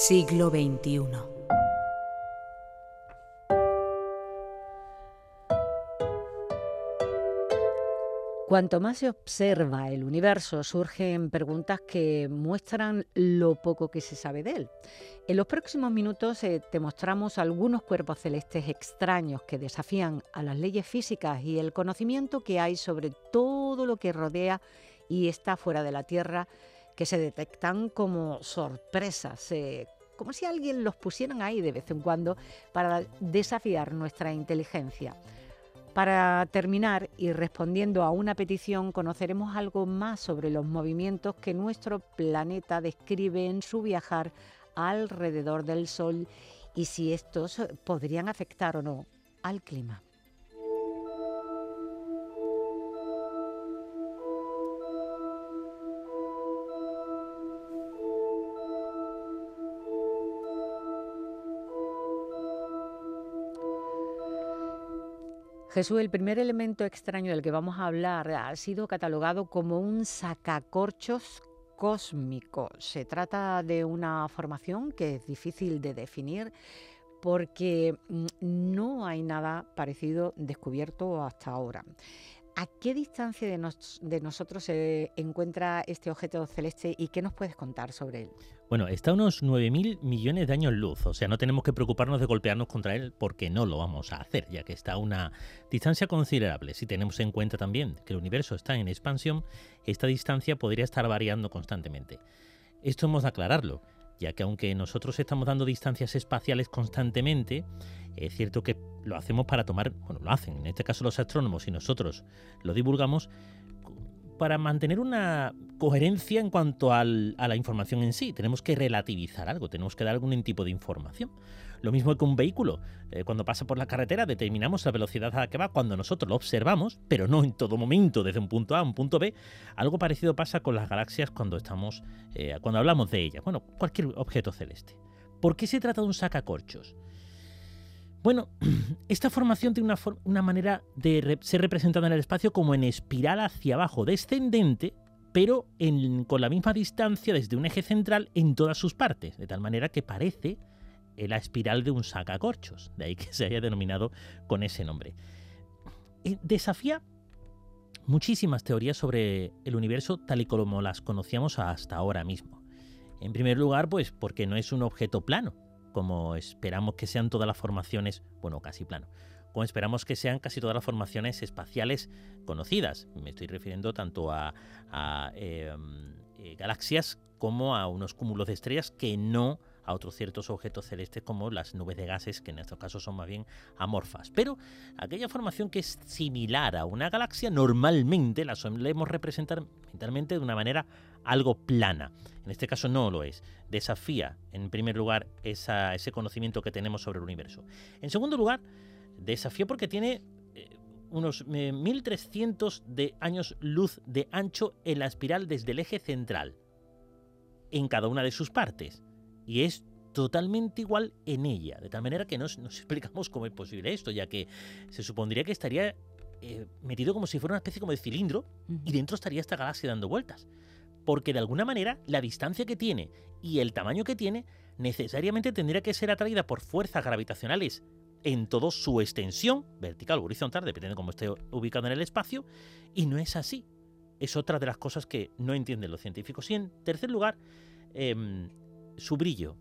Siglo XXI. Cuanto más se observa el universo, surgen preguntas que muestran lo poco que se sabe de él. En los próximos minutos eh, te mostramos algunos cuerpos celestes extraños que desafían a las leyes físicas y el conocimiento que hay sobre todo lo que rodea y está fuera de la Tierra, que se detectan como sorpresas, eh, como si alguien los pusieran ahí de vez en cuando para desafiar nuestra inteligencia. Para terminar y respondiendo a una petición, conoceremos algo más sobre los movimientos que nuestro planeta describe en su viajar alrededor del Sol y si estos podrían afectar o no al clima. Jesús, el primer elemento extraño del que vamos a hablar ha sido catalogado como un sacacorchos cósmico. Se trata de una formación que es difícil de definir porque mm, no hay nada parecido descubierto hasta ahora. ¿A qué distancia de, nosotros se encuentra este objeto celeste y qué nos puedes contar sobre él? Bueno, está a unos 9.000 millones de años luz, o sea, no tenemos que preocuparnos de golpearnos contra él porque no lo vamos a hacer, ya que está a una distancia considerable. Si tenemos en cuenta también que el universo está en expansión, esta distancia podría estar variando constantemente. Esto hemos de aclararlo ya que aunque nosotros estamos dando distancias espaciales constantemente, es cierto que lo hacemos para tomar, bueno, lo hacen, en este caso los astrónomos y nosotros lo divulgamos, para mantener una coherencia en cuanto a la información en sí. Tenemos que relativizar algo, tenemos que dar algún tipo de información. Lo mismo que un vehículo. Eh, cuando pasa por la carretera determinamos la velocidad a la que va cuando nosotros lo observamos, pero no en todo momento desde un punto A a un punto B. Algo parecido pasa con las galaxias cuando estamos, eh, cuando hablamos de ellas. Bueno, cualquier objeto celeste. ¿Por qué se trata de un sacacorchos? Bueno, esta formación tiene una, manera de ser representada en el espacio como en espiral hacia abajo descendente, pero con la misma distancia desde un eje central en todas sus partes, de tal manera que parece la espiral de un sacacorchos, de ahí que se haya denominado con ese nombre. Eh, desafía muchísimas teorías sobre el universo tal y como las conocíamos hasta ahora mismo. En primer lugar, pues porque no es un objeto plano, como esperamos que sean todas las formaciones, bueno, casi plano, como esperamos que sean casi todas las formaciones espaciales conocidas. Me estoy refiriendo tanto a, em, eh, galaxias como a unos cúmulos de estrellas que no a otros ciertos objetos celestes como las nubes de gases, que en estos casos son más bien amorfas. Pero aquella formación que es similar a una galaxia, normalmente la solemos representar mentalmente de una manera algo plana. En este caso no lo es. Desafía, en primer lugar, ese conocimiento que tenemos sobre el universo. En segundo lugar, desafía porque tiene eh, unos 1300 eh, de años luz de ancho en la espiral desde el eje central, en cada una de sus partes y es totalmente igual en ella, de tal manera que nos, nos explicamos cómo es posible esto, ya que se supondría que estaría eh, metido como si fuera una especie como de cilindro y dentro estaría esta galaxia dando vueltas. Porque de alguna manera la distancia que tiene y el tamaño que tiene necesariamente tendría que ser atraída por fuerzas gravitacionales en toda su extensión, vertical o horizontal, dependiendo de cómo esté ubicado en el espacio, y no es así. Es otra de las cosas que no entienden los científicos. Y en tercer lugar, em, su brillo.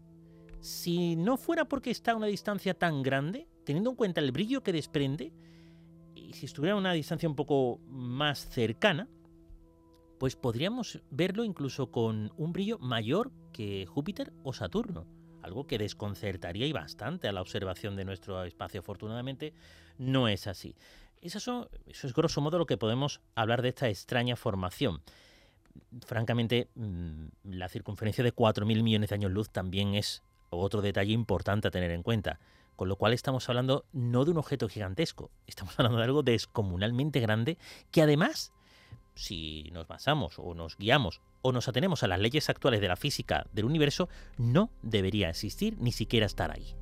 Si no fuera porque está a una distancia tan grande, teniendo en cuenta el brillo que desprende, y si estuviera a una distancia un poco más cercana, pues podríamos verlo incluso con un brillo mayor que Júpiter o Saturno, algo que desconcertaría y bastante a la observación de nuestro espacio. Afortunadamente no es así. Eso, eso es grosso modo lo que podemos hablar de esta extraña formación francamente, mm, la circunferencia de 4.000 millones de años luz también es otro detalle importante a tener en cuenta. Con lo cual estamos hablando no de un objeto gigantesco, estamos hablando de algo descomunalmente grande que además, si nos basamos o nos guiamos o nos atenemos a las leyes actuales de la física del universo, no debería existir ni siquiera estar ahí.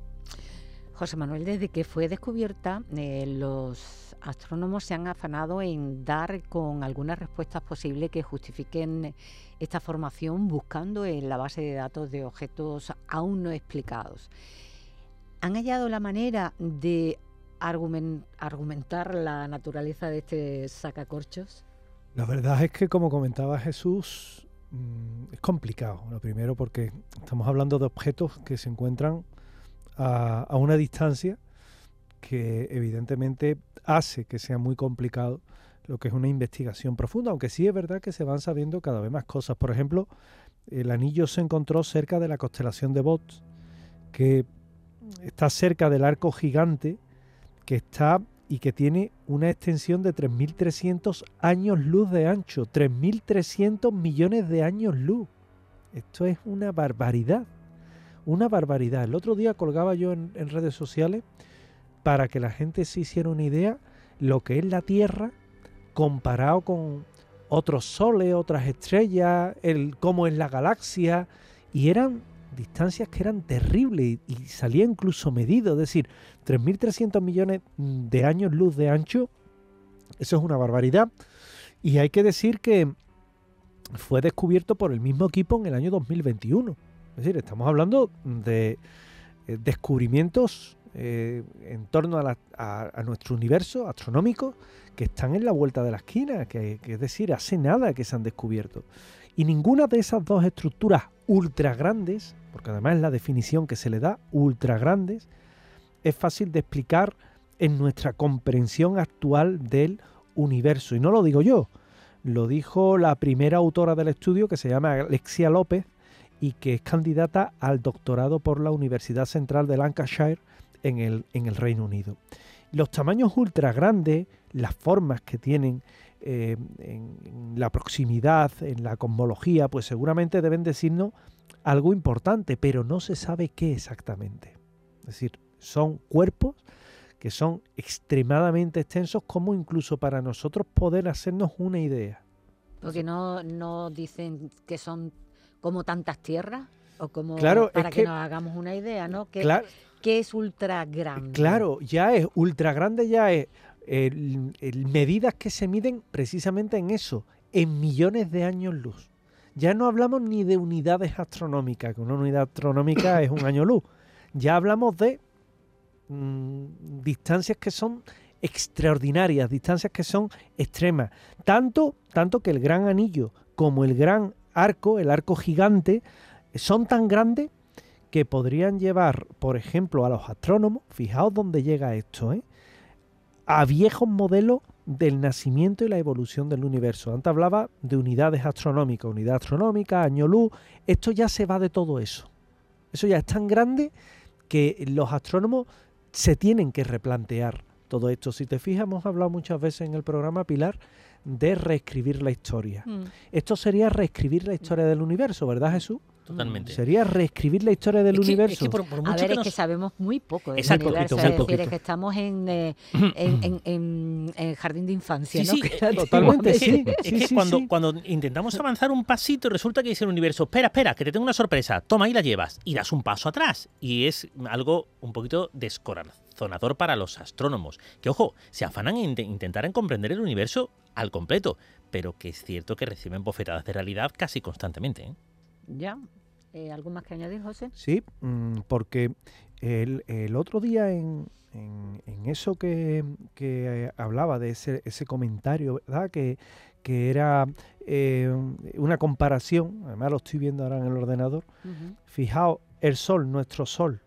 José Manuel, desde que fue descubierta, eh, los astrónomos se han afanado en dar con algunas respuestas posibles que justifiquen esta formación buscando en la base de datos de objetos aún no explicados. ¿Han hallado la manera de argumentar la naturaleza de este sacacorchos? La verdad es que, como comentaba Jesús, mm, es complicado. Lo primero porque estamos hablando de objetos que se encuentran a, una distancia que evidentemente hace que sea muy complicado lo que es una investigación profunda, aunque sí es verdad que se van sabiendo cada vez más cosas. Por ejemplo, el anillo se encontró cerca de la constelación de Bot, que está cerca del arco gigante, que está y que tiene una extensión de 3.300 años luz de ancho, 3.300 millones de años luz. Esto es una barbaridad una barbaridad. El otro día colgaba yo en, redes sociales para que la gente se hiciera una idea lo que es la Tierra comparado con otros soles, otras estrellas, el cómo es la galaxia, y eran distancias que eran terribles y, y salía incluso medido, es decir, 3.300 millones de años luz de ancho, eso es una barbaridad, y hay que decir que fue descubierto por el mismo equipo en el año 2021. Es decir, estamos hablando de eh, descubrimientos eh, en torno a, nuestro universo astronómico que están en la vuelta de la esquina, que, es decir, hace nada que se han descubierto. Y ninguna de esas dos estructuras ultra grandes, porque además es la definición que se le da, ultra grandes, es fácil de explicar en nuestra comprensión actual del universo. Y no lo digo yo, lo dijo la primera autora del estudio que se llama Alexia López, y que es candidata al doctorado por la Universidad Central de Lancashire en el, en el Reino Unido. Los tamaños ultra grandes, las formas que tienen eh, en, la proximidad, en la cosmología, pues seguramente deben decirnos algo importante, pero no se sabe qué exactamente. Es decir, son cuerpos que son extremadamente extensos como incluso para nosotros poder hacernos una idea. Porque no, no dicen que son como tantas tierras o como claro, para que, nos hagamos una idea, ¿no? ¿Qué, es ultra grande? Claro, ya es ultra grande, ya es medidas que se miden precisamente en eso, en millones de años luz. Ya no hablamos ni de unidades astronómicas, que una unidad astronómica es un año luz. Ya hablamos de mm, distancias que son extraordinarias, distancias que son extremas. Tanto, tanto que el gran anillo como el gran arco, el arco gigante, son tan grandes que podrían llevar, por ejemplo, a los astrónomos, fijaos dónde llega esto, ¿eh? a viejos modelos del nacimiento y la evolución del universo. Antes hablaba de unidades astronómicas, unidad astronómica, año luz, esto ya se va de todo eso. Eso ya es tan grande que los astrónomos se tienen que replantear todo esto. Si te fijas, hemos hablado muchas veces en el programa Pilar de reescribir la historia. Mm. Esto sería reescribir la historia del universo, ¿verdad Jesús? Totalmente. Sería reescribir la historia del universo. Es a ver, es que sabemos muy poco del universo. es decir, es que estamos en, eh, en, en, jardín de infancia, sí, ¿no? Sí, totalmente, sí. Es que cuando, cuando intentamos avanzar un pasito, resulta que dice el universo, espera, espera, que te tengo una sorpresa, toma y la llevas. Y das un paso atrás. Y es algo un poquito descorazonador para los astrónomos. Que, ojo, se afanan en intentar comprender el universo al completo, pero que es cierto que reciben bofetadas de realidad casi constantemente. ¿eh? Ya. Eh, ¿Algo más que añadir, José? Sí, mm, porque el, otro día en, eso que, que, hablaba de ese, ese comentario, ¿verdad? Que, que era eh, una comparación, además lo estoy viendo ahora en el ordenador, fijaos, el sol, nuestro sol,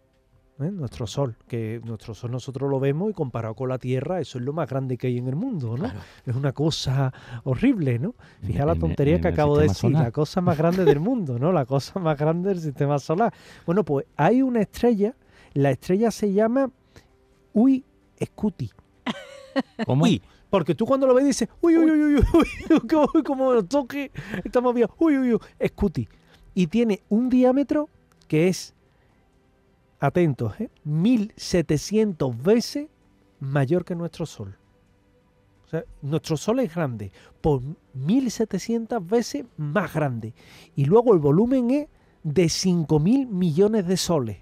¿eh? nuestro Sol, que nuestro Sol nosotros lo vemos y comparado con la Tierra, eso es lo más grande que hay en el mundo, ¿no? Es una cosa horrible, ¿no? Fija la tontería que acabo de decir, la cosa más grande del mundo, ¿no? La cosa más grande del sistema solar. Bueno, pues hay una estrella, la estrella se llama Uy Scuti. ¿Cómo? Uy, porque tú cuando lo ves dices, uy, uy, uy, uy, uy, como, como lo toque, estamos viendo, uy, uy, uy, Scuti. Y tiene un diámetro que es atentos, ¿eh? 1700 veces mayor que nuestro Sol. O sea, nuestro Sol es grande, por 1700 veces más grande. Y luego el volumen es de 5.000 millones de soles.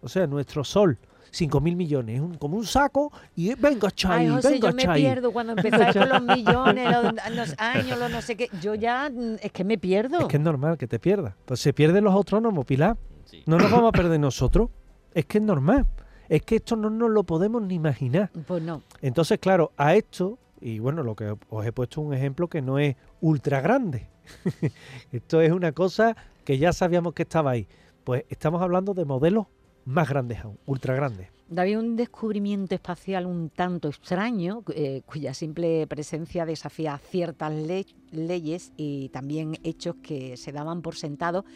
O sea, nuestro Sol 5 mil millones, un, como un saco, y venga, Chay, Ay, José, venga, yo me pierdo cuando empezáis con los millones, los, los años, los no sé qué. Yo ya, mm, es que me pierdo. Es que es normal que te pierdas. Pues se pierden los autónomos, Pilar. Sí. No nos vamos a perder nosotros. Es que es normal. Es que esto no nos lo podemos ni imaginar. Pues no. Entonces, claro, a esto, y bueno, lo que os he puesto un ejemplo que no es ultra grande. esto es una cosa que ya sabíamos que estaba ahí. Pues estamos hablando de modelos más grandes aún, ultra grandes. David, un descubrimiento espacial un tanto extraño, eh, cuya simple presencia desafía ciertas le- leyes y también hechos que se daban por sentado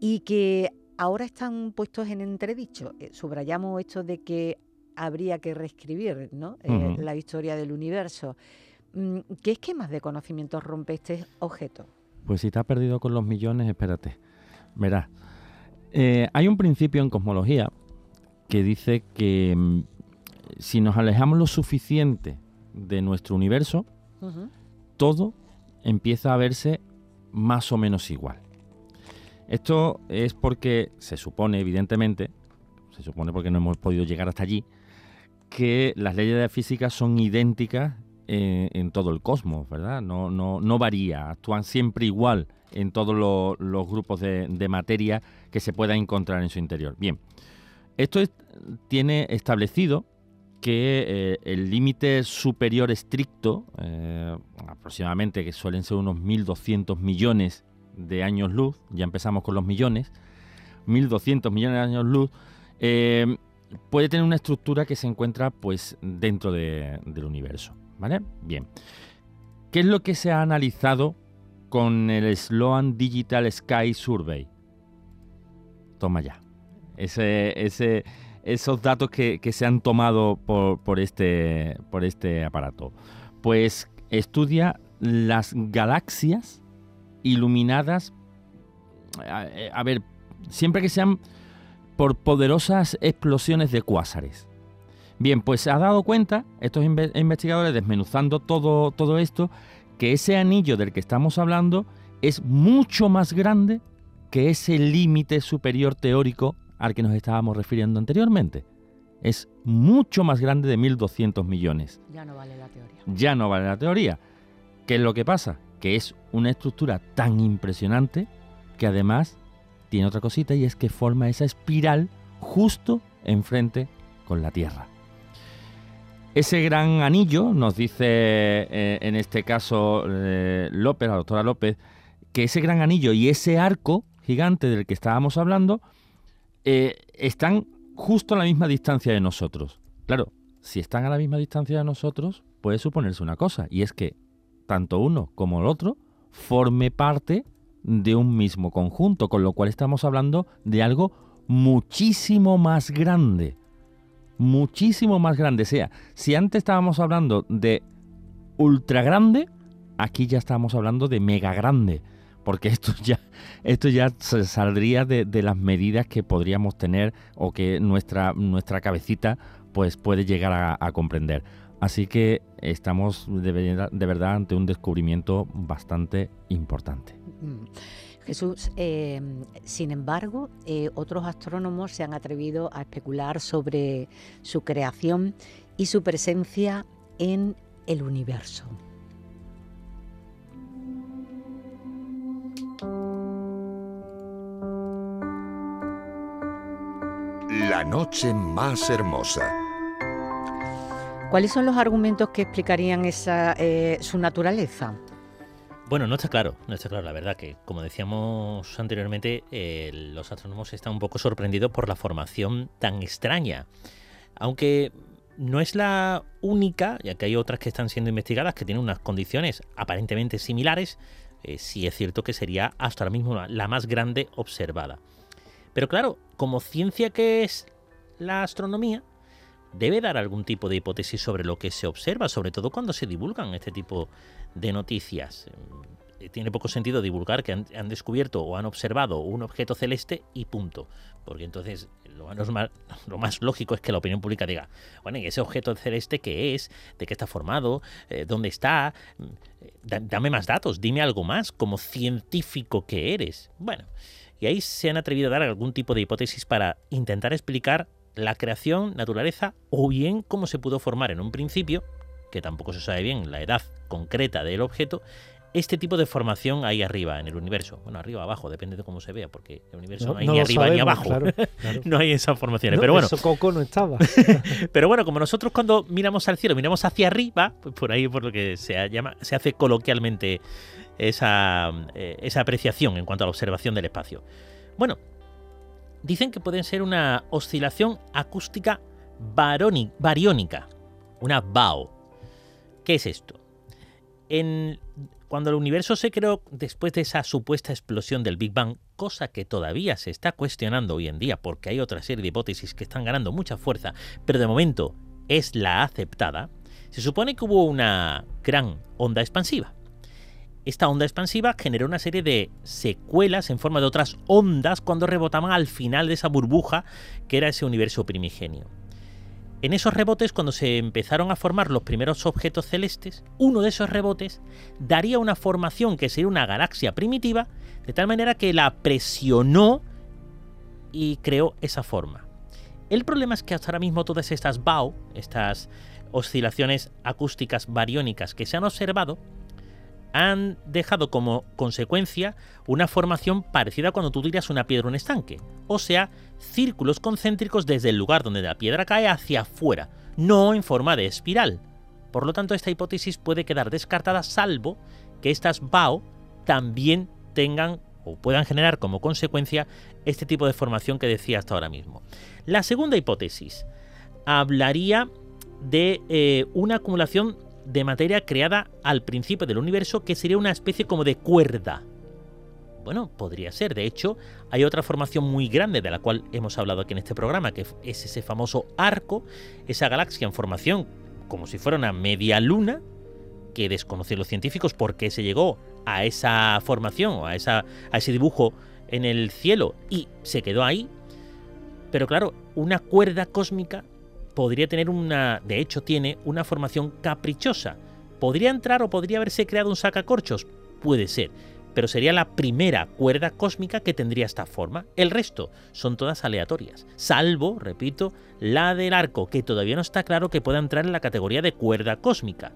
y que ahora están puestos en entredicho. Eh, subrayamos esto de que habría que reescribir ¿no? Eh, la historia del universo. Mm, ¿Qué esquemas de conocimiento rompe este objeto? Pues si te has perdido con los millones, espérate. Verás, eh, hay un principio en cosmología que dice que mm, si nos alejamos lo suficiente de nuestro universo, todo empieza a verse más o menos igual. Esto es porque se supone, evidentemente, se supone porque no hemos podido llegar hasta allí, que las leyes de física son idénticas en, en todo el cosmos, ¿verdad? No, no, no varía, actúan siempre igual en todos lo- los grupos de, materia que se pueda encontrar en su interior. Bien, esto es- tiene establecido que eh, el límite superior estricto, eh, aproximadamente que suelen ser unos 1.200 millones de años luz, ya empezamos con los millones, 1.200 millones de años luz, eh, puede tener una estructura que se encuentra pues dentro de- del universo. ¿Vale? Bien. ¿Qué es lo que se ha analizado con el Sloan Digital Sky Survey? Toma ya. Ese, ese, esos datos que, que se han tomado por, por este, por este aparato. Pues estudia las galaxias iluminadas, a, a ver, siempre que sean por poderosas explosiones de cuásares. Bien, pues se ha dado cuenta, estos inve- investigadores desmenuzando todo, todo esto, que ese anillo del que estamos hablando es mucho más grande que ese límite superior teórico al que nos estábamos refiriendo anteriormente. Es mucho más grande de 1.200 millones. Ya no vale la teoría. Ya no vale la teoría. ¿Qué es lo que pasa? Que es una estructura tan impresionante que además tiene otra cosita y es que forma esa espiral justo enfrente con la Tierra. Ese gran anillo, nos dice eh, en este caso eh, López, la doctora López, que ese gran anillo y ese arco gigante del que estábamos hablando eh, están justo a la misma distancia de nosotros. Claro, si están a la misma distancia de nosotros, puede suponerse una cosa, y es que tanto uno como el otro forme parte de un mismo conjunto, con lo cual estamos hablando de algo muchísimo más grande. Muchísimo más grande. O sea, si antes estábamos hablando de ultra grande, aquí ya estamos hablando de mega grande. Porque esto ya, esto ya se saldría de, las medidas que podríamos tener o que nuestra, nuestra cabecita pues puede llegar a comprender. Así que estamos de, ver- de verdad ante un descubrimiento bastante importante. Mm. Jesús, eh, sin embargo, eh, otros astrónomos se han atrevido a especular sobre su creación y su presencia en el universo. La noche más hermosa. ¿Cuáles son los argumentos que explicarían esa, eh, su naturaleza? Bueno, no está claro, no está claro. La verdad que, como decíamos anteriormente, eh, los astrónomos están un poco sorprendidos por la formación tan extraña. Aunque no es la única, ya que hay otras que están siendo investigadas que tienen unas condiciones aparentemente similares, eh, sí es cierto que sería hasta ahora mismo la- la más grande observada. Pero claro, como ciencia que es la astronomía, debe dar algún tipo de hipótesis sobre lo que se observa, sobre todo cuando se divulgan este tipo de noticias. Eh, Tiene poco sentido divulgar que han, descubierto o han observado un objeto celeste y punto. Porque entonces lo más, lo más lógico es que la opinión pública diga, bueno, ¿y ese objeto celeste qué es? ¿De qué está formado? Eh, ¿Dónde está? Mm, eh, da- dame más datos, dime algo más como científico que eres. Bueno, y ahí se han atrevido a dar algún tipo de hipótesis para intentar explicar la creación, naturaleza, o bien cómo se pudo formar en un principio, que tampoco se sabe bien la edad concreta del objeto, este tipo de formación ahí arriba en el universo. Bueno, arriba abajo, depende de cómo se vea, porque el universo no, hay ni arriba ni abajo. no hay esas formaciones. pero bueno. Eso Coco no estaba. pero bueno, como nosotros cuando miramos al cielo, miramos hacia arriba, pues por ahí por lo que se llama, se hace coloquialmente esa, eh, esa apreciación en cuanto a la observación del espacio. Bueno, dicen que pueden ser una oscilación acústica bariónica, una BAO. ¿Qué es esto? En cuando el universo se creó después de esa supuesta explosión del Big Bang, cosa que todavía se está cuestionando hoy en día porque hay otra serie de hipótesis que están ganando mucha fuerza, pero de momento es la aceptada, se supone que hubo una gran onda expansiva. Esta onda expansiva generó una serie de secuelas en forma de otras ondas cuando rebotaban al final de esa burbuja que era ese universo primigenio. En esos rebotes, cuando se empezaron a formar los primeros objetos celestes, uno de esos rebotes daría una formación que sería una galaxia primitiva, de tal manera que la presionó y creó esa forma. El problema es que hasta ahora mismo todas estas BAO, estas oscilaciones acústicas bariónicas que se han observado, han dejado como consecuencia una formación parecida a cuando tú tiras una piedra en un estanque, o sea, círculos concéntricos desde el lugar donde la piedra cae hacia afuera, no en forma de espiral. Por lo tanto, esta hipótesis puede quedar descartada salvo que estas BAO también tengan o puedan generar como consecuencia este tipo de formación que decía hasta ahora mismo. La segunda hipótesis hablaría de eh, una acumulación de materia creada al principio del universo que sería una especie como de cuerda. Bueno, podría ser. De hecho, hay otra formación muy grande de la cual hemos hablado aquí en este programa, que es ese famoso arco, esa galaxia en formación como si fuera una media luna, que desconocen los científicos por qué se llegó a esa formación o a, esa, a ese dibujo en el cielo y se quedó ahí. Pero claro, una cuerda cósmica podría tener una, de hecho tiene una formación caprichosa. ¿Podría entrar o podría haberse creado un sacacorchos? Puede ser, pero sería la primera cuerda cósmica que tendría esta forma. El resto son todas aleatorias, salvo, repito, la del arco, que todavía no está claro que pueda entrar en la categoría de cuerda cósmica.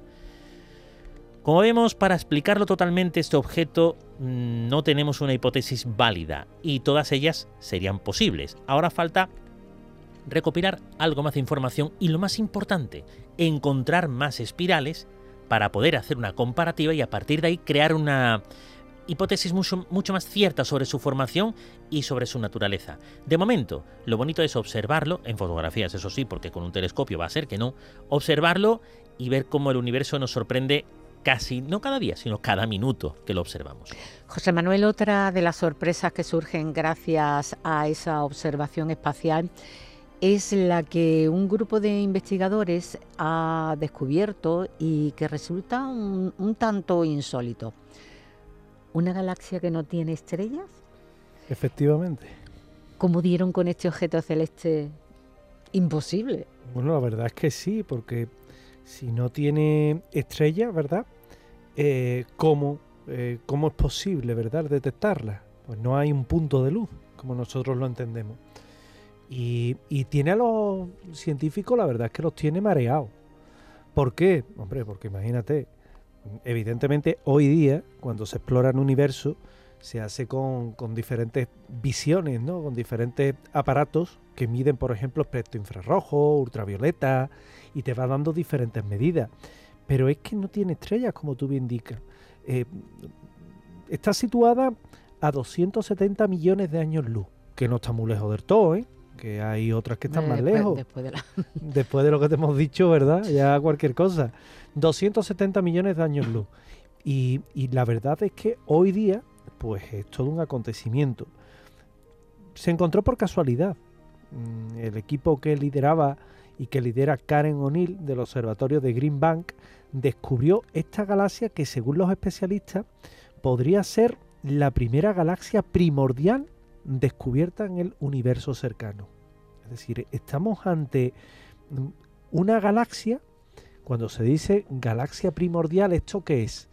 Como vemos, para explicarlo totalmente este objeto mm, no tenemos una hipótesis válida y todas ellas serían posibles. Ahora falta recopilar algo más de información y lo más importante, encontrar más espirales para poder hacer una comparativa y a partir de ahí crear una hipótesis mucho, mucho, más cierta sobre su formación y sobre su naturaleza. De momento, lo bonito es observarlo, en fotografías eso sí, porque con un telescopio va a ser que no, observarlo y ver cómo el universo nos sorprende casi, no cada día, sino cada minuto que lo observamos. José Manuel, otra de las sorpresas que surgen gracias a esa observación espacial es la que un grupo de investigadores ha descubierto y que resulta un, tanto insólito. ¿Una galaxia que no tiene estrellas? Efectivamente. ¿Cómo dieron con este objeto celeste? Imposible. Bueno, la verdad es que sí, porque si no tiene estrellas, ¿verdad? Eh, ¿cómo, eh, ¿Cómo es posible, verdad, detectarla? Pues no hay un punto de luz, como nosotros lo entendemos. Y, tiene a los científicos, la verdad es que los tiene mareados. ¿Por qué? Hombre, porque imagínate, evidentemente hoy día, cuando se explora el universo, se hace con, diferentes visiones, ¿no? Con diferentes aparatos que miden, por ejemplo, espectro infrarrojo, ultravioleta, y te va dando diferentes medidas. Pero es que no tiene estrellas, como tú bien indicas. Eh, está situada a 270 millones de años luz, que no está muy lejos del todo, ¿eh? Que hay otras que están más lejos. Después de, lo que te hemos dicho, ¿verdad? Ya cualquier cosa. 270 millones de años luz. Y, la verdad es que hoy día, pues es todo un acontecimiento. Se encontró por casualidad. Mm, el equipo que lideraba y que lidera Karen O'Neill del Observatorio de Green Bank descubrió esta galaxia que según los especialistas podría ser la primera galaxia primordial descubierta en el universo cercano. Es decir, estamos ante una galaxia, cuando se dice galaxia primordial, ¿esto qué es?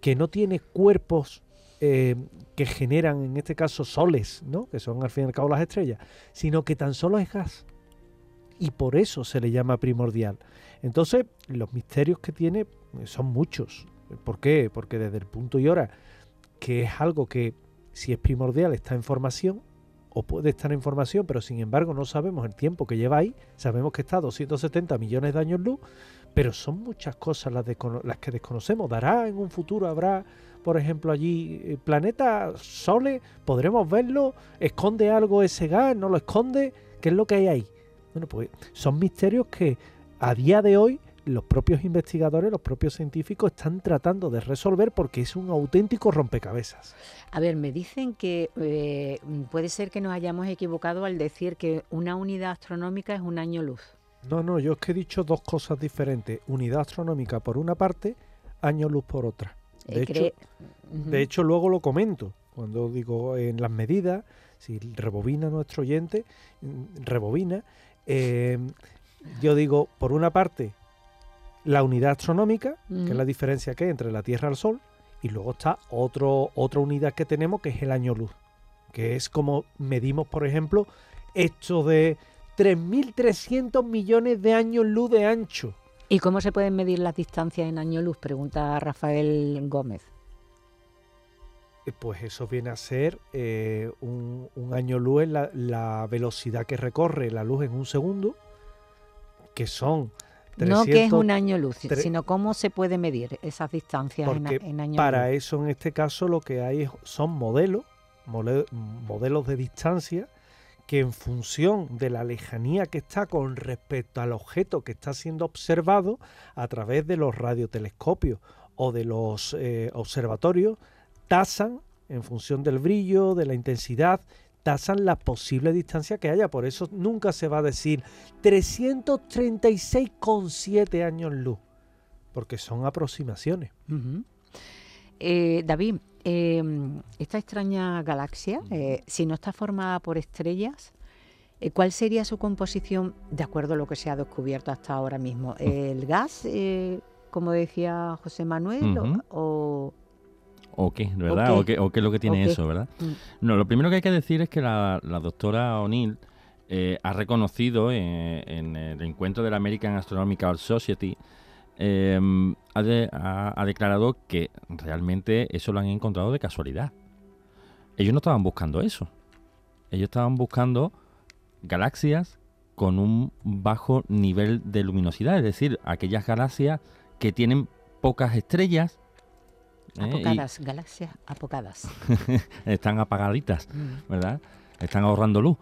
Que no tiene cuerpos eh, que generan, en este caso, soles, ¿no? que son al fin y al cabo las estrellas, sino que tan solo es gas. y por eso se le llama primordial. Entonces, los misterios que tiene eh, son muchos. ¿Por qué? Porque desde el punto y hora, que es algo que si es primordial está en formación, o puede estar en formación, pero sin embargo no sabemos el tiempo que lleva ahí, sabemos que está a 270 millones de años luz, pero son muchas cosas las, que desconocemos. ¿Dará en un futuro, habrá, por ejemplo, allí eh, planetas, soles? ¿Podremos verlo? ¿Esconde algo ese gas? ¿No lo esconde? ¿Qué es lo que hay ahí? Bueno, pues son misterios que a día de hoy los propios investigadores, los propios científicos están tratando de resolver porque es un auténtico rompecabezas. A ver, me dicen que eh, puede ser que nos hayamos equivocado al decir que una unidad astronómica es un año luz. No, no, yo es que he dicho dos cosas diferentes. Unidad astronómica por una parte, año luz por otra. De, hecho, de hecho, luego lo comento. Cuando digo en las medidas, si rebobina nuestro oyente, mm, rebobina, eh, yo digo, por una parte, la unidad astronómica, que es la diferencia que hay entre la Tierra y el Sol, y luego está otro, otra unidad que tenemos que es el año luz, que es como medimos, por ejemplo, esto de 3.300 millones de años luz de ancho. ¿Y cómo se pueden medir las distancias en año luz? Pregunta Rafael Gómez. Eh, pues eso viene a ser eh, un, año luz en la velocidad que recorre la luz en un segundo, que son no que es un año luz, sino cómo se puede medir esas distancias en, año Para eso, en este caso, lo que hay son modelos, modelos de distancia, que en función de la lejanía que está con respecto al objeto que está siendo observado a través de los radiotelescopios o de los eh, observatorios, tasan en función del brillo, de la intensidad, tasan la posible distancia que haya. Por eso nunca se va a decir 336,7 años luz, porque son aproximaciones. Eh, David, em, esta extraña galaxia, eh, si no está formada por estrellas, eh, ¿cuál sería su composición de acuerdo a lo que se ha descubierto hasta ahora mismo? ¿El gas, como decía José Manuel, o o qué, ¿verdad? O qué, o qué es lo que tiene eso, ¿verdad? Mm. No, lo primero que hay que decir es que la, doctora O'Neill eh, ha reconocido eh, en, el encuentro de la American Astronomical Society, em, ha, declarado que realmente eso lo han encontrado de casualidad. Ellos no estaban buscando eso. Ellos estaban buscando galaxias con un bajo nivel de luminosidad, es decir, aquellas galaxias que tienen pocas estrellas ¿eh? Apocadas, galaxias apocadas. Están apagaditas, mm. ¿verdad? Están ahorrando luz.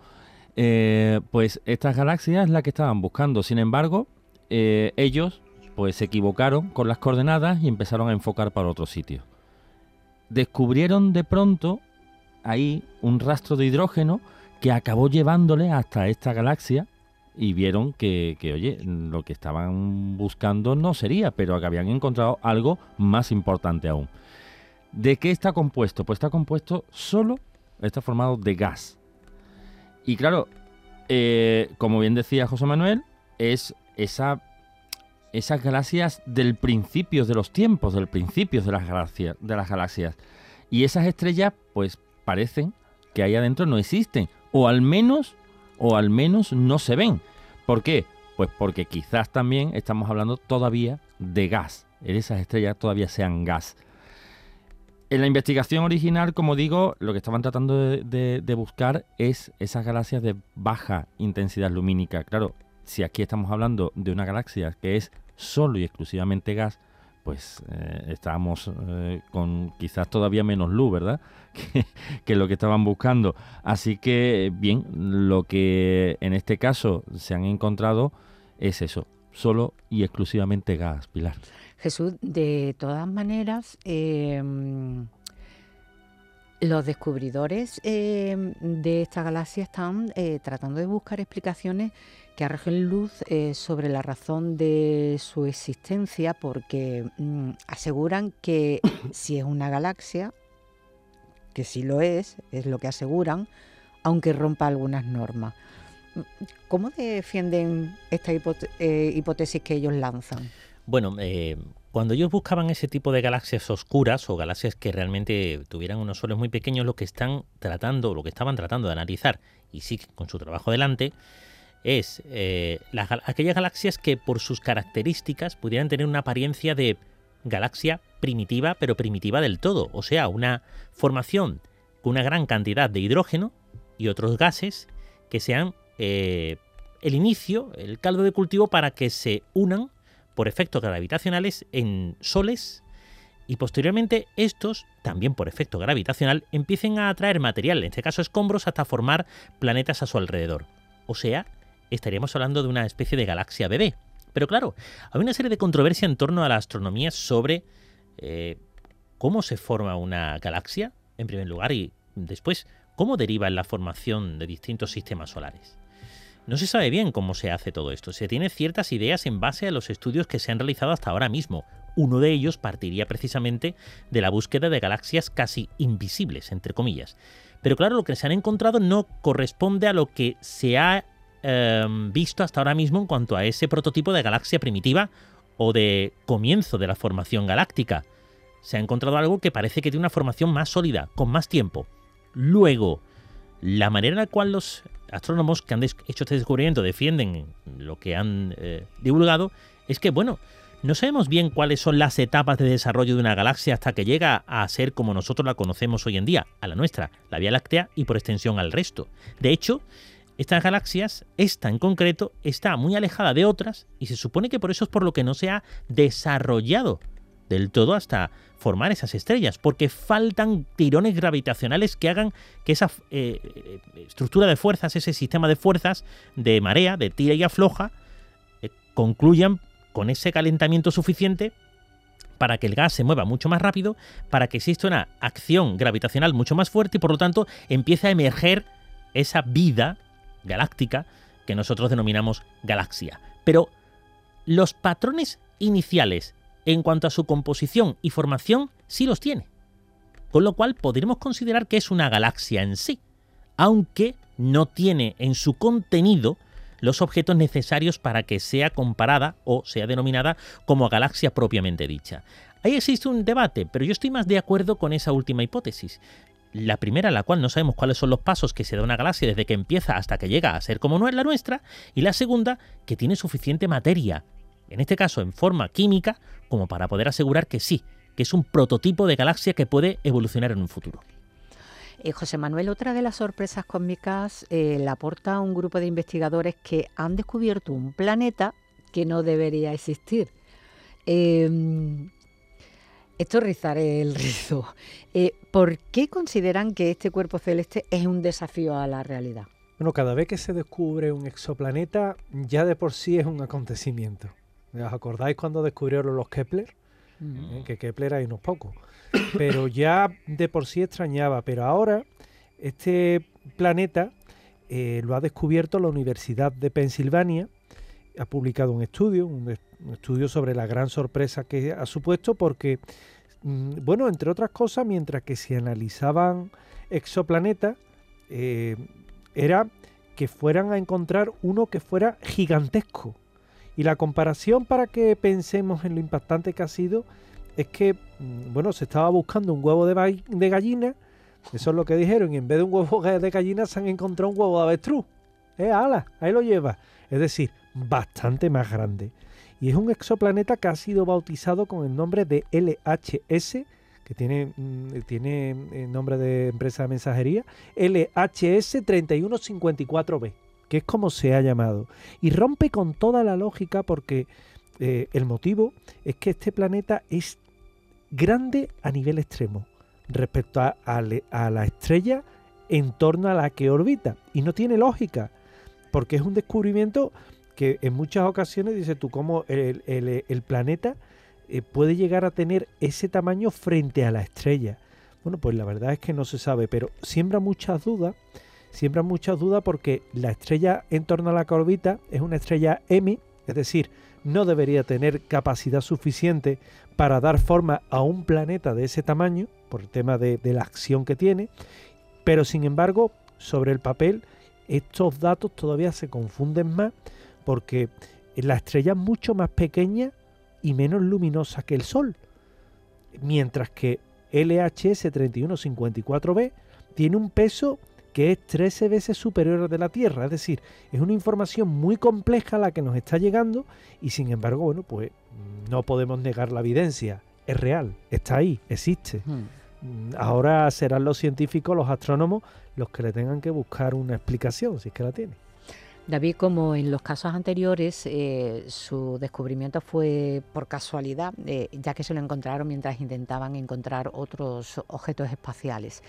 Eh, pues estas galaxias es la que estaban buscando. Sin embargo, eh, ellos pues se equivocaron con las coordenadas y empezaron a enfocar para otro sitio. Descubrieron de pronto ahí un rastro de hidrógeno que acabó llevándole hasta esta galaxia y vieron que, que, oye, lo que estaban buscando no sería, pero que habían encontrado algo más importante aún. ¿De qué está compuesto? Pues está compuesto solo, está formado de gas. Y claro, eh, como bien decía José Manuel, es esa, esas galaxias del principio de los tiempos, del principio de las, galaxias, de las galaxias. Y esas estrellas, pues parecen que ahí adentro no existen, o al menos, o al menos no se ven. ¿Por qué? Pues porque quizás también estamos hablando todavía de gas. Esas estrellas todavía sean gas. En la investigación original, como digo, lo que estaban tratando de, buscar es esas galaxias de baja intensidad lumínica. Claro, si aquí estamos hablando de una galaxia que es solo y exclusivamente gas, pues eh, estábamos eh, con quizás todavía menos luz, ¿verdad? Que, lo que estaban buscando. Así que, bien, lo que en este caso se han encontrado es eso, solo y exclusivamente gas, Pilar. Jesús, de todas maneras, em, los descubridores em, de esta galaxia están eh, tratando de buscar explicaciones que arrojen luz eh, sobre la razón de su existencia porque mm, aseguran que si es una galaxia, que sí lo es, es lo que aseguran, aunque rompa algunas normas. ¿Cómo defienden esta eh, hipótesis que ellos lanzan? Bueno, eh, cuando ellos buscaban ese tipo de galaxias oscuras o galaxias que realmente tuvieran unos soles muy pequeños, lo que están tratando, lo que estaban tratando de analizar, y sí con su trabajo delante, es eh, aquellas galaxias que por sus características pudieran tener una apariencia de galaxia primitiva, pero primitiva del todo, o sea, una formación con una gran cantidad de hidrógeno y otros gases que sean eh, el inicio, el caldo de cultivo para que se unan por efectos gravitacionales en soles y posteriormente estos, también por efecto gravitacional, empiecen a atraer material, en este caso escombros, hasta formar planetas a su alrededor. O sea, estaríamos hablando de una especie de galaxia bebé. Pero claro, hay una serie de controversia en torno a la astronomía sobre eh, cómo se forma una galaxia, en primer lugar, y después cómo deriva en la formación de distintos sistemas solares. No se sabe bien cómo se hace todo esto. Se tiene ciertas ideas en base a los estudios que se han realizado hasta ahora mismo. Uno de ellos partiría precisamente de la búsqueda de galaxias casi invisibles, entre comillas. Pero claro, lo que se han encontrado no corresponde a lo que se ha em, visto hasta ahora mismo en cuanto a ese prototipo de galaxia primitiva o de comienzo de la formación galáctica. Se ha encontrado algo que parece que tiene una formación más sólida, con más tiempo. Luego, la manera en la cual los astrónomos que han hecho este descubrimiento defienden lo que han eh, divulgado es que, bueno, no sabemos bien cuáles son las etapas de desarrollo de una galaxia hasta que llega a ser como nosotros la conocemos hoy en día, a la nuestra, la Vía Láctea y por extensión al resto. De hecho, estas galaxias, esta en concreto, está muy alejada de otras y se supone que por eso es por lo que no se ha desarrollado del todo hasta formar esas estrellas, porque faltan tirones gravitacionales que hagan que esa eh, eh, estructura de fuerzas, ese sistema de fuerzas de marea, de tira y afloja, eh, concluyan con ese calentamiento suficiente para que el gas se mueva mucho más rápido, para que exista una acción gravitacional mucho más fuerte y por lo tanto empiece a emerger esa vida galáctica que nosotros denominamos galaxia. Pero los patrones iniciales en cuanto a su composición y formación, sí los tiene. Con lo cual podríamos considerar que es una galaxia en sí, aunque no tiene en su contenido los objetos necesarios para que sea comparada o sea denominada como galaxia propiamente dicha. Ahí existe un debate, pero yo estoy más de acuerdo con esa última hipótesis. La primera, la cual no sabemos cuáles son los pasos que se da una galaxia desde que empieza hasta que llega a ser como no es la nuestra, y la segunda, que tiene suficiente materia en este caso en forma química, como para poder asegurar que sí, que es un prototipo de galaxia que puede evolucionar en un futuro. Eh, José Manuel, otra de las sorpresas cósmicas eh, la aporta un grupo de investigadores que han descubierto un planeta que no debería existir. Em, esto rizaré el rizo. Eh, ¿Por qué consideran que este cuerpo celeste es un desafío a la realidad? Bueno, cada vez que se descubre un exoplaneta, ya de por sí es un acontecimiento. ¿Os acordáis cuando descubrieron los Kepler? Eh, que Kepler hay unos pocos. Pero ya de por sí extrañaba. Pero ahora este planeta eh, lo ha descubierto la Universidad de Pensilvania. Ha publicado un estudio, un, estudio sobre la gran sorpresa que ha supuesto porque, mm, bueno, entre otras cosas, mientras que se analizaban exoplanetas, eh, era que fueran a encontrar uno que fuera gigantesco. Y la comparación para que pensemos en lo impactante que ha sido es que, mm, bueno, se estaba buscando un huevo de, de gallina, eso es lo que dijeron, y en vez de un huevo de gallina se han encontrado un huevo de avestruz. ¡Eh, ala! Ahí lo lleva. Es decir, bastante más grande. Y es un exoplaneta que ha sido bautizado con el nombre de LHS, que tiene, mm, tiene eh, nombre de empresa de mensajería, LHS 3154b que es como se ha llamado. Y rompe con toda la lógica porque eh, el motivo es que este planeta es grande a nivel extremo respecto a, la estrella en torno a la que orbita. Y no tiene lógica, porque es un descubrimiento que en muchas ocasiones dice tú cómo el, planeta eh, puede llegar a tener ese tamaño frente a la estrella. Bueno, pues la verdad es que no se sabe, pero siembra muchas dudas siembran muchas dudas porque la estrella en torno a la orbita es una estrella M, es decir, no debería tener capacidad suficiente para dar forma a un planeta de ese tamaño, por el tema de, la acción que tiene, pero sin embargo, sobre el papel, estos datos todavía se confunden más porque la estrella es mucho más pequeña y menos luminosa que el Sol, mientras que LHS 3154b tiene un peso que es 13 veces superior a de la Tierra. Es decir, es una información muy compleja la que nos está llegando y sin embargo, bueno, pues no podemos negar la evidencia. Es real, está ahí, existe. Hmm. Ahora serán los científicos, los astrónomos, los que le tengan que buscar una explicación, si es que la tiene. David, como en los casos anteriores, eh, su descubrimiento fue por casualidad, eh, ya que se lo encontraron mientras intentaban encontrar otros objetos espaciales.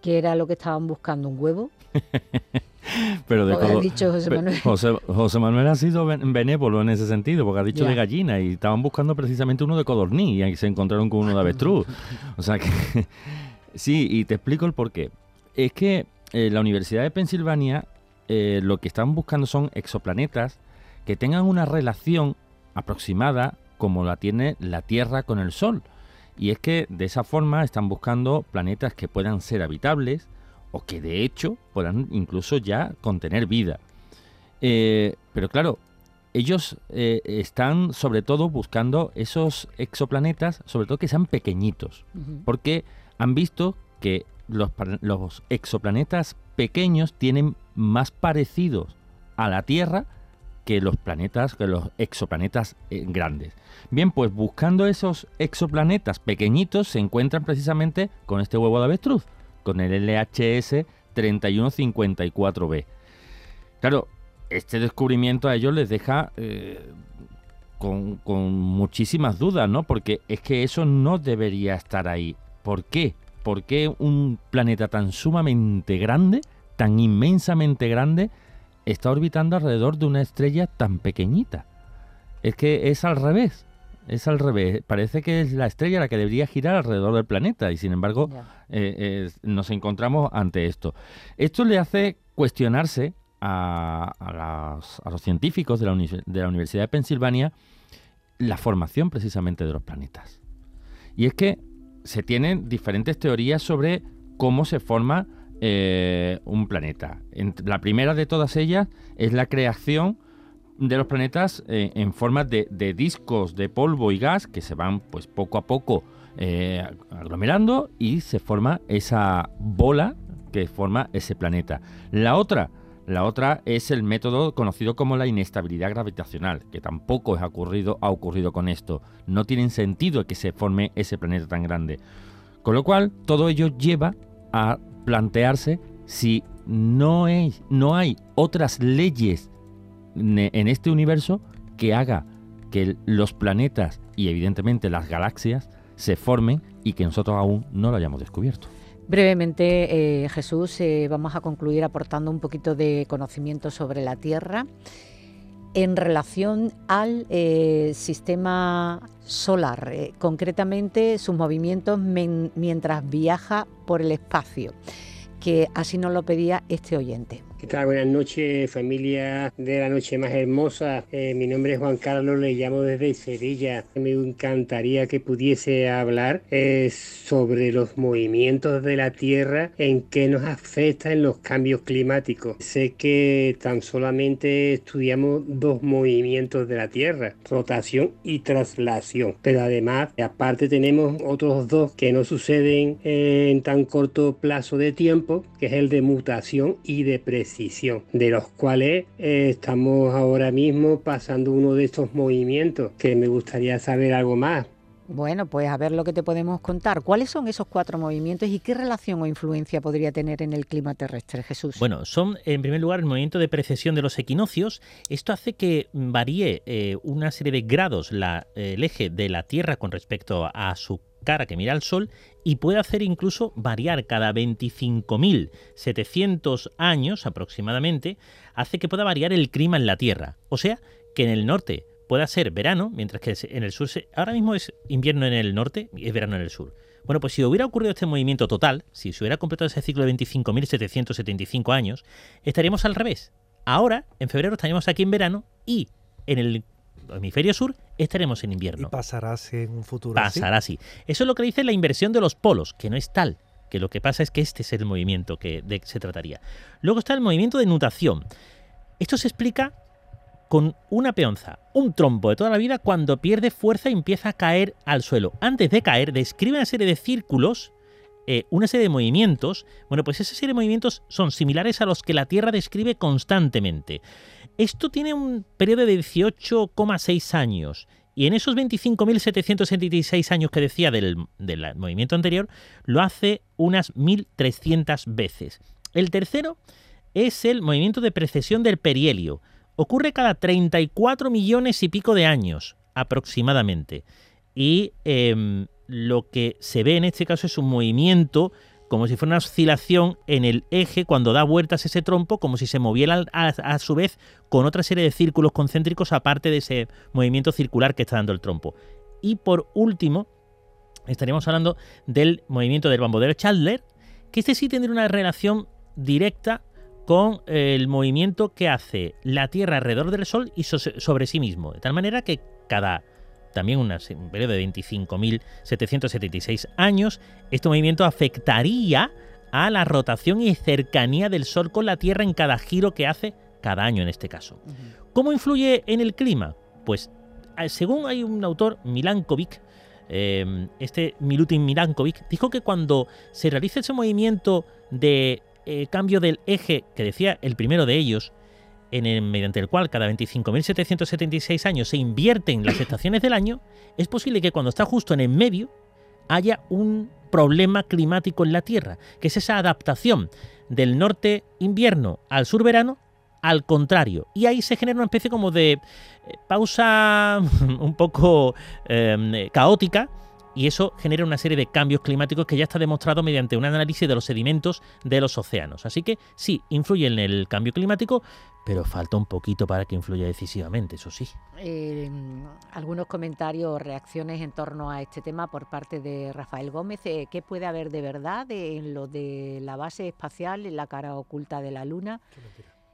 ¿Qué era lo que estaban buscando? ¿Un huevo? Pero de todo- dicho José Manuel. José, José Manuel ha sido ben- benévolo en ese sentido, porque ha dicho Ya. de gallina y estaban buscando precisamente uno de codorní y ahí se encontraron con uno de avestruz. O sea que sí, y te explico el porqué. Es que eh, la Universidad de Pensilvania eh, lo que están buscando son exoplanetas que tengan una relación aproximada como la tiene la Tierra con el Sol. Y es que de esa forma están buscando planetas que puedan ser habitables o que de hecho puedan incluso ya contener vida. Eh, pero claro, ellos eh, están sobre todo buscando esos exoplanetas, sobre todo que sean pequeñitos, porque han visto que los exoplanetas pequeños tienen más parecidos a la Tierra que los planetas, que los exoplanetas eh, grandes. Bien, pues buscando esos exoplanetas pequeñitos se encuentran precisamente con este huevo de avestruz, con el LHS 3154b. Claro, este descubrimiento a ellos les deja eh, con, con muchísimas dudas, ¿no? Porque es que eso no debería estar ahí. ¿Por qué? ¿Por qué un planeta tan sumamente grande, tan inmensamente grande, está orbitando alrededor de una estrella tan pequeñita? Es que es al revés. Es al revés. Parece que es la estrella la que debería girar alrededor del planeta y sin embargo eh, eh, nos encontramos ante esto. Esto le hace cuestionarse a, a los científicos de la, uni- de la Universidad de Pensilvania la formación precisamente de los planetas. Y es que se tienen diferentes teorías sobre cómo se forma eh, un planeta. La primera de todas ellas es la creación de los planetas eh, en forma de, discos de polvo y gas que se van pues poco a poco eh, aglomerando y se forma esa bola que forma ese planeta. La otra, la otra es el método conocido como la inestabilidad gravitacional, que tampoco ha ocurrido, ha ocurrido con esto. No tiene sentido que se forme ese planeta tan grande. Con lo cual, todo ello lleva a plantearse si no hay, no hay otras leyes en este universo que haga que los planetas y evidentemente las galaxias se formen y que nosotros aún no lo hayamos descubierto. Brevemente, eh, Jesús, eh, vamos a concluir aportando un poquito de conocimiento sobre la Tierra en relación al eh, sistema solar, concretamente sus movimientos mientras viaja por el espacio, que así nos lo pedía este oyente. ¿Qué tal? Buenas noches, familia de la noche más hermosa. Eh, mi nombre es Juan Carlos, le llamo desde Sevilla. Me encantaría que pudiese hablar eh, sobre los movimientos de la Tierra, en qué nos afectan los cambios climáticos. Sé que tan solamente estudiamos dos movimientos de la Tierra, rotación y traslación. Pero además, aparte tenemos otros dos que no suceden en tan corto plazo de tiempo, que es el de mutación y de precisión, de los cuales eh, estamos ahora mismo pasando uno de estos movimientos, que me gustaría saber algo más. Bueno, pues a ver lo que te podemos contar. ¿Cuáles son esos cuatro movimientos y qué relación o influencia podría tener en el clima terrestre, Jesús? Bueno, son en primer lugar el movimiento de precesión de los equinoccios. Esto hace que varíe eh, una serie de grados la- el eje de la Tierra con respecto a su cara que mira al Sol y puede hacer incluso variar cada 25.700 años aproximadamente, hace que pueda variar el clima en la Tierra. O sea, que en el norte pueda ser verano, mientras que en el sur se- ahora mismo es invierno en el norte y es verano en el sur. Bueno, pues si hubiera ocurrido este movimiento total, si se hubiera completado ese ciclo de 25.775 años, estaríamos al revés. Ahora, en febrero, estaríamos aquí en verano y en el hemisferio sur estaremos en Y invierno. pasará así en un futuro. Pasará así. Eso es lo que dice la inversión de los polos, que no es tal. Que lo que pasa es que este es el movimiento que de que se trataría. Luego está el movimiento de nutación. Esto se explica con una peonza, un trompo de toda la vida, cuando pierde fuerza y empieza a caer al suelo. Antes de caer, describe una serie de círculos eh, una serie de movimientos, bueno, pues esa serie de movimientos son similares a los que la Tierra describe constantemente. Esto tiene un periodo de 18,6 años y en esos 25.776 años que decía del, del, movimiento anterior, lo hace unas 1.300 veces. El tercero es el movimiento de precesión del perihelio. Ocurre cada 34 millones y pico de años, aproximadamente. Y em, lo que se ve en este caso es un movimiento como si fuera una oscilación en el eje cuando da vueltas ese trompo, como si se moviera a, su vez con otra serie de círculos concéntricos aparte de ese movimiento circular que está dando el trompo. Y por último, estaríamos hablando del movimiento del bambodero Chandler, que este sí tendría una relación directa con el movimiento que hace la Tierra alrededor del Sol y sobre sí mismo, de tal manera que cada también un periodo de 25.776 años, este movimiento afectaría a la rotación y cercanía del Sol con la Tierra en cada giro que hace cada año en este caso. ¿Cómo influye en el clima? Pues eh, según hay un autor, Milankovic, eh, este Milutin Milankovic, dijo que cuando se realiza ese movimiento de eh, cambio del eje, que decía el primero de ellos, mediante el cual cada 25.776 años se invierten las estaciones del año, es posible que cuando está justo en el medio haya un problema climático en la Tierra, que es esa adaptación del norte invierno al sur verano al contrario. Y ahí se genera una especie como de eh, pausa un poco eh, caótica y eso genera una serie de cambios climáticos que ya está demostrado mediante un análisis de los sedimentos de los océanos. Así que sí, influye en el cambio climático, pero falta un poquito para que influya decisivamente, eso sí. Eh, algunos comentarios o reacciones en torno a este tema por parte de Rafael Gómez. Eh, ¿Qué puede haber de verdad en lo de la base espacial, en la cara oculta de la Luna?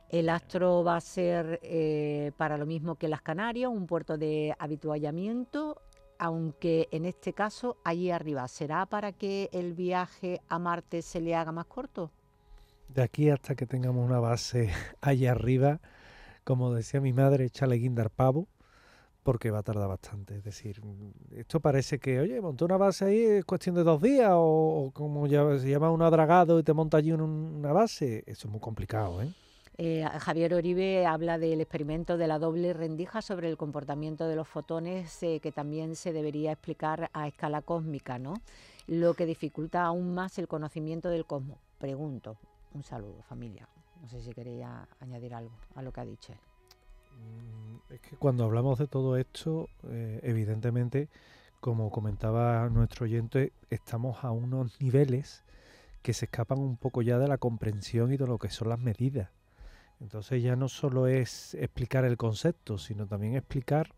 El astro va a ser eh, para lo mismo que las Canarias, un puerto de habituallamiento aunque en este caso allí arriba, ¿será para que el viaje a Marte se le haga más corto? De aquí hasta que tengamos una base allá arriba, como decía mi madre, échale guindar pavo, porque va a tardar bastante. Es decir, esto parece que, oye, montó una base ahí, es cuestión de dos días, o, como ya se llama un adragado y te monta allí una base. Eso es muy complicado, ¿eh? Eh, Javier Oribe habla del experimento de la doble rendija sobre el comportamiento de los fotones eh, que también se debería explicar a escala cósmica, ¿no? Lo que dificulta aún más el conocimiento del cosmos. Pregunto. Un saludo, familia. No sé si quería añadir algo a lo que ha dicho. Mm, es que cuando hablamos de todo esto, eh, evidentemente, como comentaba nuestro oyente, estamos a unos niveles que se escapan un poco ya de la comprensión y de lo que son las medidas. Entonces ya no solo es explicar el concepto, sino también explicar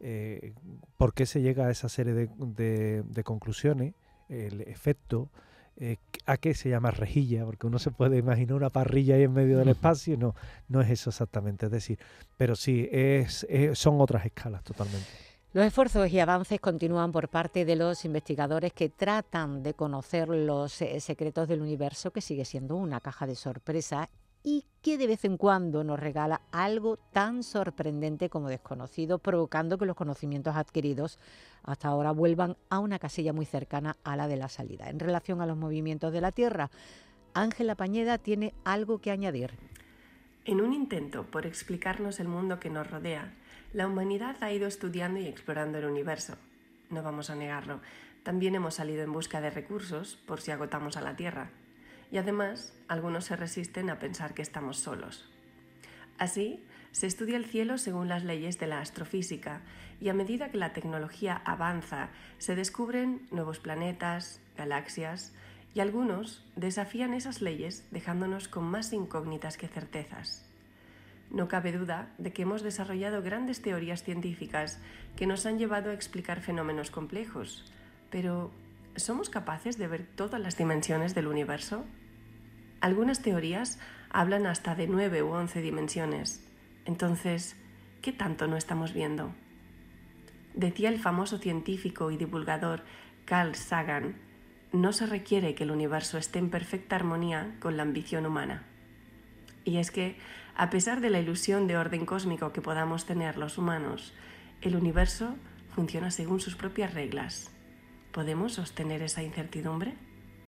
eh, por qué se llega a esa serie de, conclusiones, el efecto, eh, a qué se llama rejilla, porque uno se puede imaginar una parrilla ahí en medio del espacio, no, no es eso exactamente, es decir, pero sí, es, son otras escalas totalmente. Los esfuerzos y avances continúan por parte de los investigadores que tratan de conocer los eh, secretos del universo, que sigue siendo una caja de sorpresa y que de vez en cuando nos regala algo tan sorprendente como desconocido, provocando que los conocimientos adquiridos hasta ahora vuelvan a una casilla muy cercana a la de la salida. En relación a los movimientos de la Tierra, Ángela Pañeda tiene algo que añadir. En un intento por explicarnos el mundo que nos rodea, la humanidad ha ido estudiando y explorando el universo. No vamos a negarlo. También hemos salido en busca de recursos por si agotamos a la Tierra y además algunos se resisten a pensar que estamos solos. Así, se estudia el cielo según las leyes de la astrofísica y a medida que la tecnología avanza, se descubren nuevos planetas, galaxias y algunos desafían esas leyes dejándonos con más incógnitas que certezas. No cabe duda de que hemos desarrollado grandes teorías científicas que nos han llevado a explicar fenómenos complejos, pero ¿somos capaces de ver todas las dimensiones del universo? Algunas teorías hablan hasta de nueve u once dimensiones. Entonces, ¿qué tanto no estamos viendo? Decía el famoso científico y divulgador Carl Sagan, no se requiere que el universo esté en perfecta armonía con la ambición humana. Y es que, a pesar de la ilusión de orden cósmico que podamos tener los humanos, el universo funciona según sus propias reglas. ¿Podemos sostener esa incertidumbre?